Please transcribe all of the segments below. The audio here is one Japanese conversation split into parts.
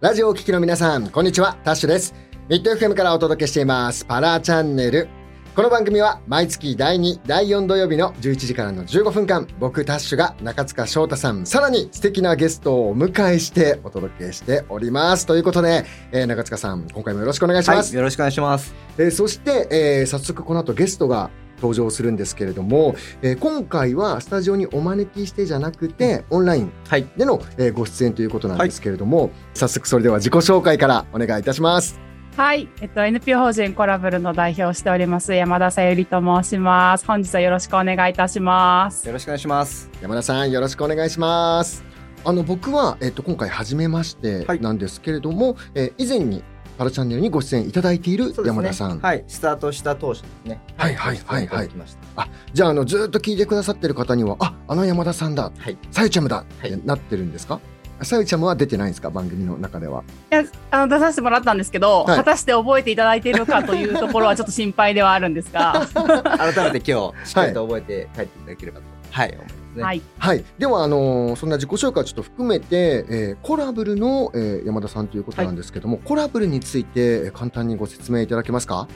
ラジオをお聞きの皆さん、こんにちは、タッシュです。ミッド FM からお届けしています、パラチャンネル。この番組は毎月第2、第4土曜日の11時からの15分間、僕タッシュが中塚翔太さん、さらに素敵なゲストをお迎えしてお届けしております。ということで、えー中塚さん、今回もよろしくお願いします。はい、よろしくお願いします。えーそして、えー早速この後ゲストが登場するんですけれども、えー今回はスタジオにお招きしてじゃなくて、オンラインはい。での、えーご出演ということなんですけれども、早速それでは自己紹介からお願いいたします。はい、えっと、NPO 法人コラブルの代表をしております山田さゆりと申します。本日はよろしくお願いいたします。よろしくお願いします。山田さんよろしくお願いします。あの僕は、えっと今回初めましてはいなんですけれども、えー以前にパラチャンネルにご出演いただいている山田さん。はい。スタートした当初ですね。はいはいはいはい来ました。じゃああのずっと聞いてくださってる方には、ああの山田さんだ、はい。さゆちゃむだっはいてなってるんですか？さゆちゃむは出てないんですか？番組の中では。いや、あの、出させてもらったんですけど、はい果たして覚えていただいているかというところはちょっと心配ではあるんですが、改めて今日、しっかりと覚えて帰っていただければと。はい。思いますね。はい。はい、ではあのーそんな自己紹介をちょっと含めて、えーコラブルの、えー山田さんということなんですけども、コラブルについてえー簡単にご説明いただけますか？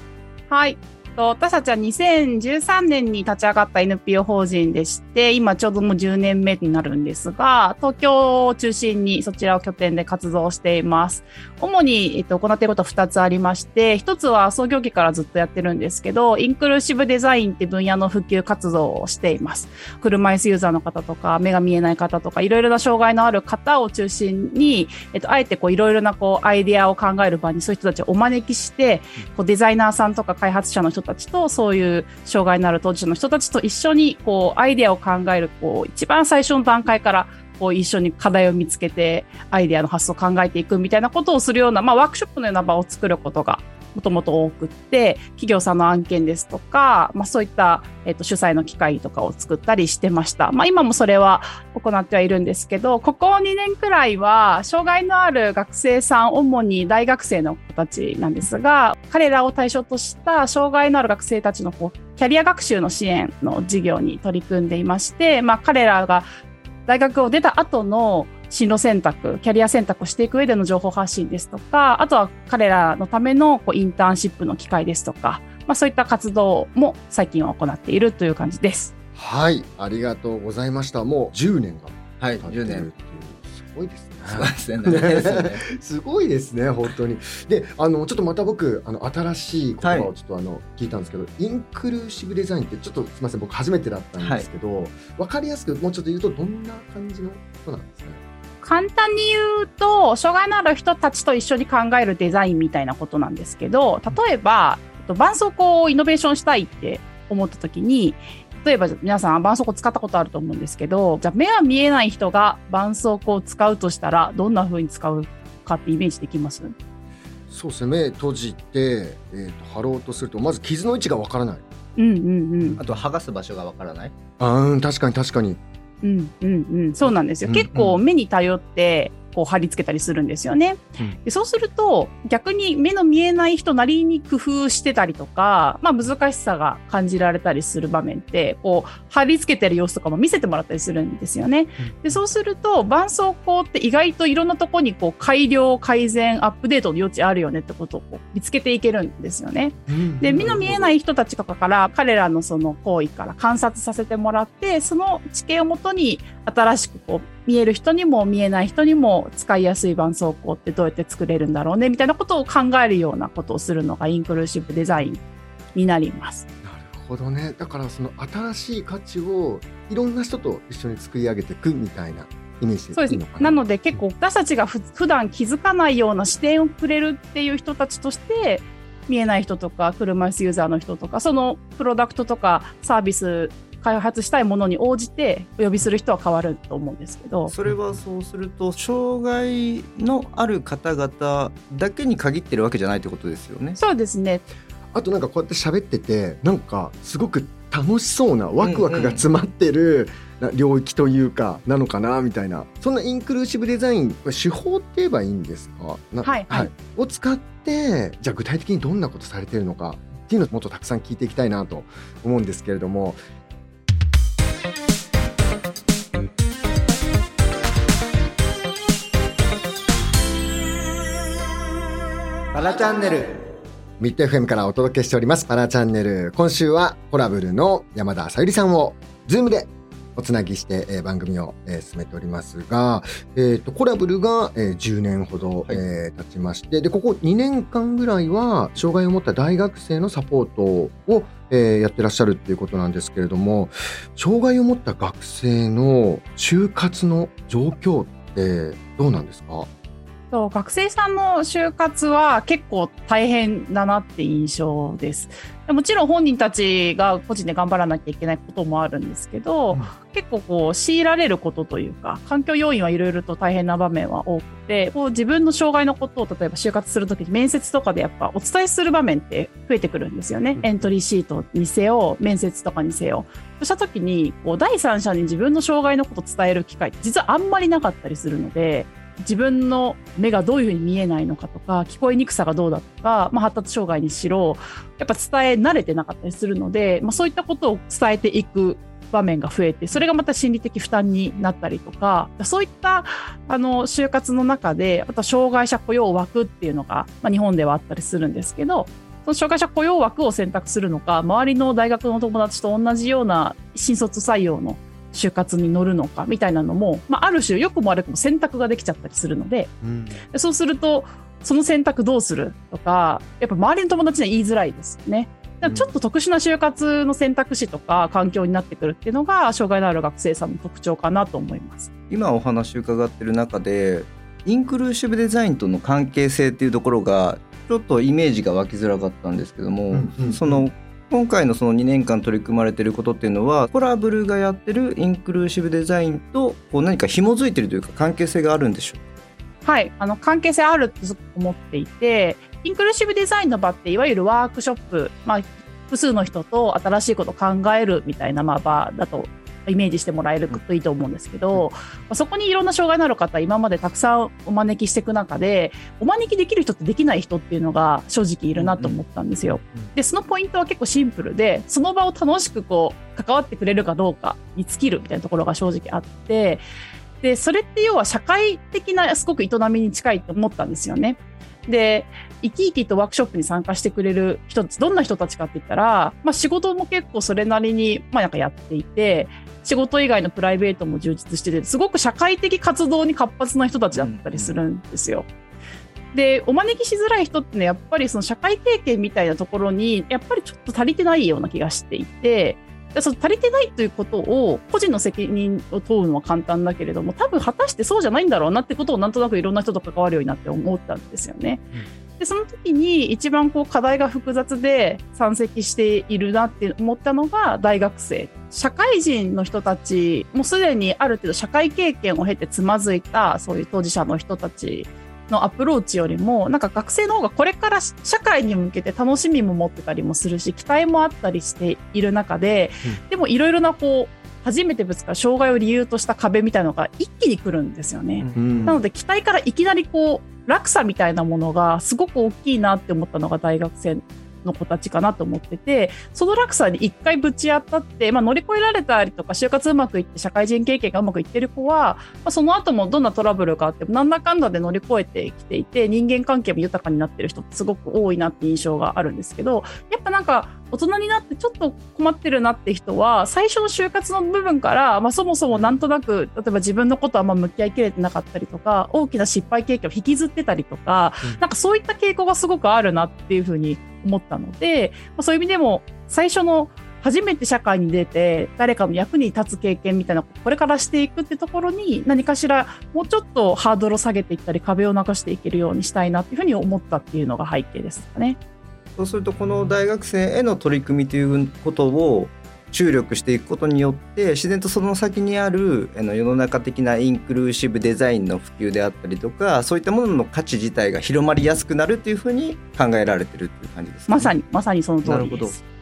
はい。と私たちは2013年に立ち上がった NPO 法人でして、今ちょうどもう10年目になるんですが、東京を中心にそちらを拠点で活動しています。主に、えっと、行っていることは2つありまして、1つは創業期からずっとやってるんですけど、インクルーシブデザインって分野の普及活動をしています。車椅子ユーザーの方とか、目が見えない方とか、いろいろな障害のある方を中心に、えっと、あえてこういろいろなこうアイデアを考える場にそういう人たちをお招きして、こうデザイナーさんとか開発者の人たちとそういう障害のある当事者の人たちと一緒にこうアイデアを考えるこう一番最初の段階からこう一緒に課題を見つけてアイデアの発想を考えていくみたいなことをするような、まあ、ワークショップのような場を作ることがもともと多くって企業さんの案件ですとか、まあ、そういった、えっと主催の機会とかを作ったりしてました。まあ、今もそれは行ってはいるんですけどここ2年くらいは障害のある学生さん主に大学生の子たちなんですが彼らを対象とした障害のある学生たちのこうキャリア学習の支援の事業に取り組んでいまして、まあ、彼らが大学を出た後の進路選択、キャリア選択をしていく上での情報発信ですとか、あとは彼らのためのこうインターンシップの機会ですとか、まあ、そういった活動も最近は行っているという感じです。はい、ありがとうございました。もう10年がはい。経ってるっていう10年。すごいですね。そうで すごいですね、本当に。で、あの、ちょっとまた僕、あの、新しい言葉をちょっと、あの、聞いたんですけど、インクルーシブデザインって、ちょっとすみません、僕初めてだったんですけど、わ、かりやすく、もうちょっと言うと、どんな感じの人なんですかね。簡単に言うと、障害のある人たちと一緒に考えるデザインみたいなことなんですけど、例えば、えっと絆創膏をイノベーションしたいって思った時に、例えば皆さん絆創膏使ったことあると思うんですけど、じゃあ目が見えない人が絆創膏を使うとしたら、どんな風に使うかってイメージできます？そうですね、目閉じて、えっ、と、貼ろうとすると、まず傷の位置がわからない。うんうんうん。あと、剥がす場所がわからない。あ確かに確かに。うんうんうん。そうなんですよ。結構目に頼って、こう貼り付けたりするんですよね。うんでそうすると、逆に目の見えない人なりに工夫してたりとか、まあ難しさが感じられたりする場面って、こう、貼り付けてる様子とかも見せてもらったりするんですよね。で、そうすると、絆創膏って意外といろんなとこにこう、改良、改善、アップデートの余地あるよねってことをこう見つけていけるんですよね。で、目の見えない人たちとかから、彼らのその行為から観察させてもらって、その知見をもとに、新しくこう、見える人にも見えない人にも使いやすい絆創膏ってどうやって作れるんだろうね、みたいなことを考えるようなことをするのがインクルーシブデザインになります。なるほどね。だからその新しい価値をいろんな人と一緒に作り上げていくみたいなイメージそうです。な。なので結構私たちがふ普段気づかないような視点をくれるっていう人たちとして、見えない人とか車椅子ユーザーの人とか、そのプロダクトとかサービス開発したいものに応じてお呼びする人は変わると思うんですけど、それはそうすると、障害のある方々だけに限ってるわけじゃないってことですよね。そうですね。あとなんかこうやって喋っててなんかすごく楽しそうなワクワクが詰まってる、な領域というかなのかなみたいな。そんなインクルーシブデザイン手法って言えばいいんですか？なはい。はい。を使ってじゃあ具体的にどんなことされてるのかっていうのをもっとたくさん聞いていきたいなと思うんですけれどもパラチャンネル。ミッド FM からお届けしております。パラチャンネル。今週はコラブルの山田さゆりさんをズームでおつなぎして、えー、番組を、えー、進めておりますが、えーと、コラブルが、えー、10年ほど、はい、えー、経ちましてでここ2年間ぐらいは障害を持った大学生のサポートを、えー、やってらっしゃるっていうことなんですけれども障害を持った学生の就活の状況ってどうなんですか？そう学生さんの就活は結構大変だなって印象です。もちろん本人たちが個人で頑張らなきゃいけないこともあるんですけど、うん、結構こう強いられることというか環境要因はいろいろと大変な場面は多くてこう自分の障害のことを例えば就活するときに面接とかでやっぱお伝えする場面って増えてくるんですよね、うん、エントリーシートにせよ面接とかにせよ。そうした時にこう第三者に自分の障害のことを伝える機会って実はあんまりなかったりするので自分の目がどういうふうに見えないのかとか聞こえにくさがどうだとか、まあ、発達障害にしろやっぱ伝え慣れてなかったりするので、まあ、そういったことを伝えていく場面が増えてそれがまた心理的負担になったりとかそういったあの就活の中であと障害者雇用枠っていうのが、まあ、日本ではあったりするんですけどその障害者雇用枠を選択するのか周りの大学の友達と同じような新卒採用の就活に乗るのかみたいなのも、まあ、ある種良くも悪くも選択ができちゃったりするので、うん、そうするとその選択どうするとかやっぱ周りの友達には言いづらいですよね。ちょっと特殊な就活の選択肢とか環境になってくるっていうのが障害のある学生さんの特徴かなと思います。今お話伺ってる中でインクルーシブデザインとの関係性っていうところがちょっとイメージが湧きづらかったんですけども、うんうん、その今回のその2年間取り組まれてることっていうのはコラブルがやってるインクルーシブデザインとこう何か紐づいてるというか関係性があるんでしょう？はい。あの関係性あると思っていてインクルーシブデザインの場っていわゆるワークショップ、まあ、複数の人と新しいことを考えるみたいなまあ場だとイメージしてもらえるといいと思うんですけど、うん、そこにいろんな障害のある方今までたくさんお招きしていく中でお招きできる人ってできない人っていうのが正直いるなと思ったんですよ。でそのポイントは結構シンプルでその場を楽しくこう関わってくれるかどうかに尽きるみたいなところが正直あってでそれって要は社会的なすごく営みに近いと思ったんですよね。で生き生きとワークショップに参加してくれる人どんな人たちかって言ったら、まあ、仕事も結構それなりに、まあ、なんかやっていて仕事以外のプライベートも充実しててすごく社会的活動に活発な人たちだったりするんですよ。でお招きしづらい人ってねやっぱりその社会経験みたいなところにやっぱりちょっと足りてないような気がしていてその足りてないということを個人の責任を問うのは簡単だけれども多分果たしてそうじゃないんだろうなってことをなんとなくいろんな人と関わるようになって思ったんですよね。うん、でその時に一番こう課題が複雑で山積しているなって思ったのが大学生。社会人の人たちもうすでにある程度社会経験を経てつまずいたそういう当事者の人たちのアプローチよりもなんか学生の方がこれから社会に向けて楽しみも持ってたりもするし期待もあったりしている中で、うん、でもいろいろなこう初めてぶつかる障害を理由とした壁みたいなのが一気に来るんですよね。うん、なので期待からいきなりこう落差みたいなものがすごく大きいなって思ったのが大学生の子たちかなと思っててその落差に一回ぶち当たって、まあ、乗り越えられたりとか就活うまくいって社会人経験がうまくいってる子は、まあ、その後もどんなトラブルがあってもなんだかんだで乗り越えてきていて人間関係も豊かになってる人ってすごく多いなって印象があるんですけどやっぱなんか大人になってちょっと困ってるなって人は最初の就活の部分から、まあ、そもそもなんとなく例えば自分のことはあんま向き合いきれてなかったりとか大きな失敗経験を引きずってたりとか、うん、なんかそういった傾向がすごくあるなっていうふうに思ったので、まあ、そういう意味でも最初の初めて社会に出て誰かの役に立つ経験みたいなこれからしていくってところに何かしらもうちょっとハードルを下げていったり壁をなくしていけるようにしたいなっていうふうに思ったっていうのが背景ですかね。そうするとこの大学生への取り組みということを注力していくことによって自然とその先にあるあの世の中的なインクルーシブデザインの普及であったりとかそういったものの価値自体が広まりやすくなるというふうに考えられてるっていう感じですか、ね、まさにまさにその通りです。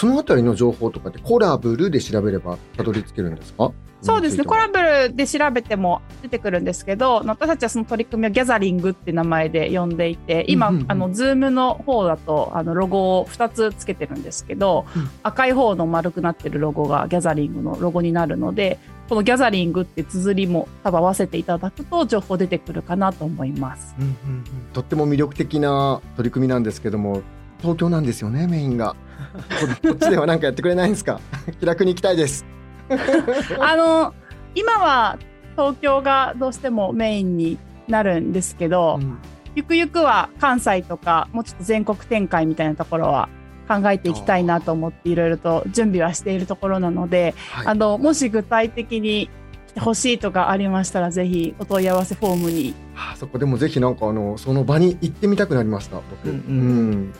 そのあたりの情報とかってコラブルで調べればたどり着けるんですか？そうですね、コラブルで調べても出てくるんですけど、私たちはその取り組みをギャザリングって名前で呼んでいて、今、うんうんうん、あの、ズームの方だと、あの、ロゴを2つつけてるんですけど、うん、赤い方の丸くなってるロゴがギャザリングのロゴになるので、このギャザリングって綴りも多分合わせていただくと情報出てくるかなと思います。うんうんうん、とっても魅力的な取り組みなんですけども東京なんですよねメインが こっちでは何かやってくれないんですか？気楽に行きたいです。あの今は東京がどうしてもメインになるんですけど、うん、ゆくゆくは関西とかもうちょっと全国展開みたいなところは考えていきたいなと思っていろいろと準備はしているところなので、はい、あのもし具体的に来てほしいとかありましたらぜひお問い合わせフォームに。はあ、そこでもぜひなんかあのその場に行ってみたくなりました僕、うん、うん、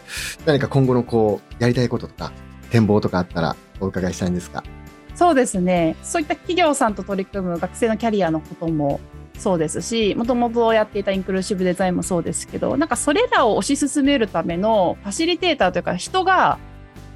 何か今後のこうやりたいこととか展望とかあったらお伺いしたいんですかそうですね。そういった企業さんと取り組む学生のキャリアのこともそうですしもともとやっていたインクルーシブデザインもそうですけどなんかそれらを推し進めるためのファシリテーターというか人が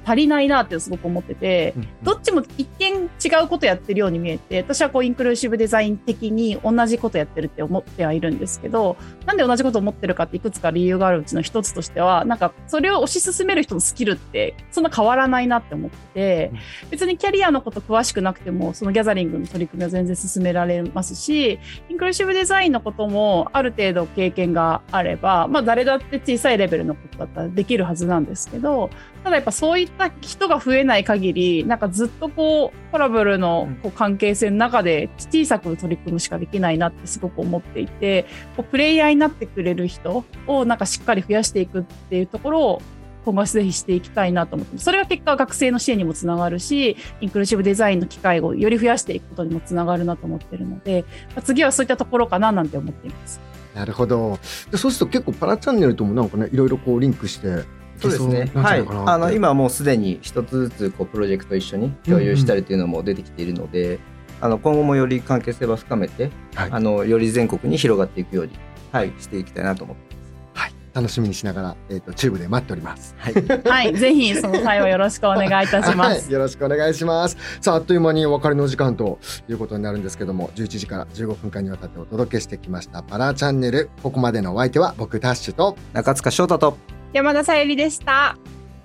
足りないなってすごく思ってて、どっちも一見違うことやってるように見えて、私はこうインクルーシブデザイン的に同じことやってるって思ってはいるんですけど、なんで同じこと思ってるかっていくつか理由があるうちの一つとしては、なんかそれを推し進める人のスキルってそんな変わらないなって思ってて、別にキャリアのこと詳しくなくても、そのギャザリングの取り組みは全然進められますし、インクルーシブデザインのこともある程度経験があれば、まあ誰だって小さいレベルのことだったらできるはずなんですけど、ただやっぱそういった人が増えない限り、なんかずっとこう、トラブルのこう関係性の中で小さく取り組むしかできないなってすごく思っていて、こうプレイヤーになってくれる人をなんかしっかり増やしていくっていうところを今後はぜひしていきたいなと思って、それが結果学生の支援にもつながるし、インクルーシブデザインの機会をより増やしていくことにもつながるなと思ってるので、まあ、次はそういったところかななんて思っています。なるほど。でそうすると結構パラチャンネルともなんかね、いろいろこうリンクして、そうですね。はい。あの今もうすでに一つずつこうプロジェクト一緒に共有したりというのも出てきているので、うんうん、あの今後もより関係性は深めて、はい、あのより全国に広がっていくようにはいしていきたいなと思ってます。はい。楽しみにしながらえっ、ー、とチューブで待っております。はい。はい。ぜひその際はよろしくお願いいたします。はい、よろしくお願いします。さああっという間にお別れの時間ということになるんですけども、11時から15分間にわたってお届けしてきましたパラチャンネル。ここまでのお相手は僕タッシュと中塚翔太と山田さゆりでした。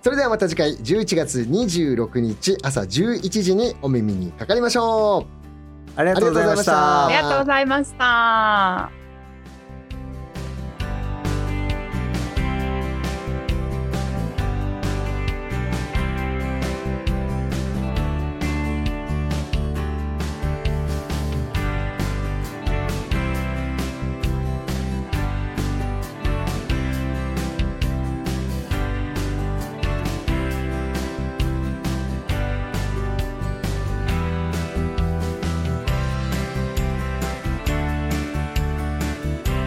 それではまた次回11月26日朝11時にお耳にかかりましょう。ありがとうございました。ありがとうございました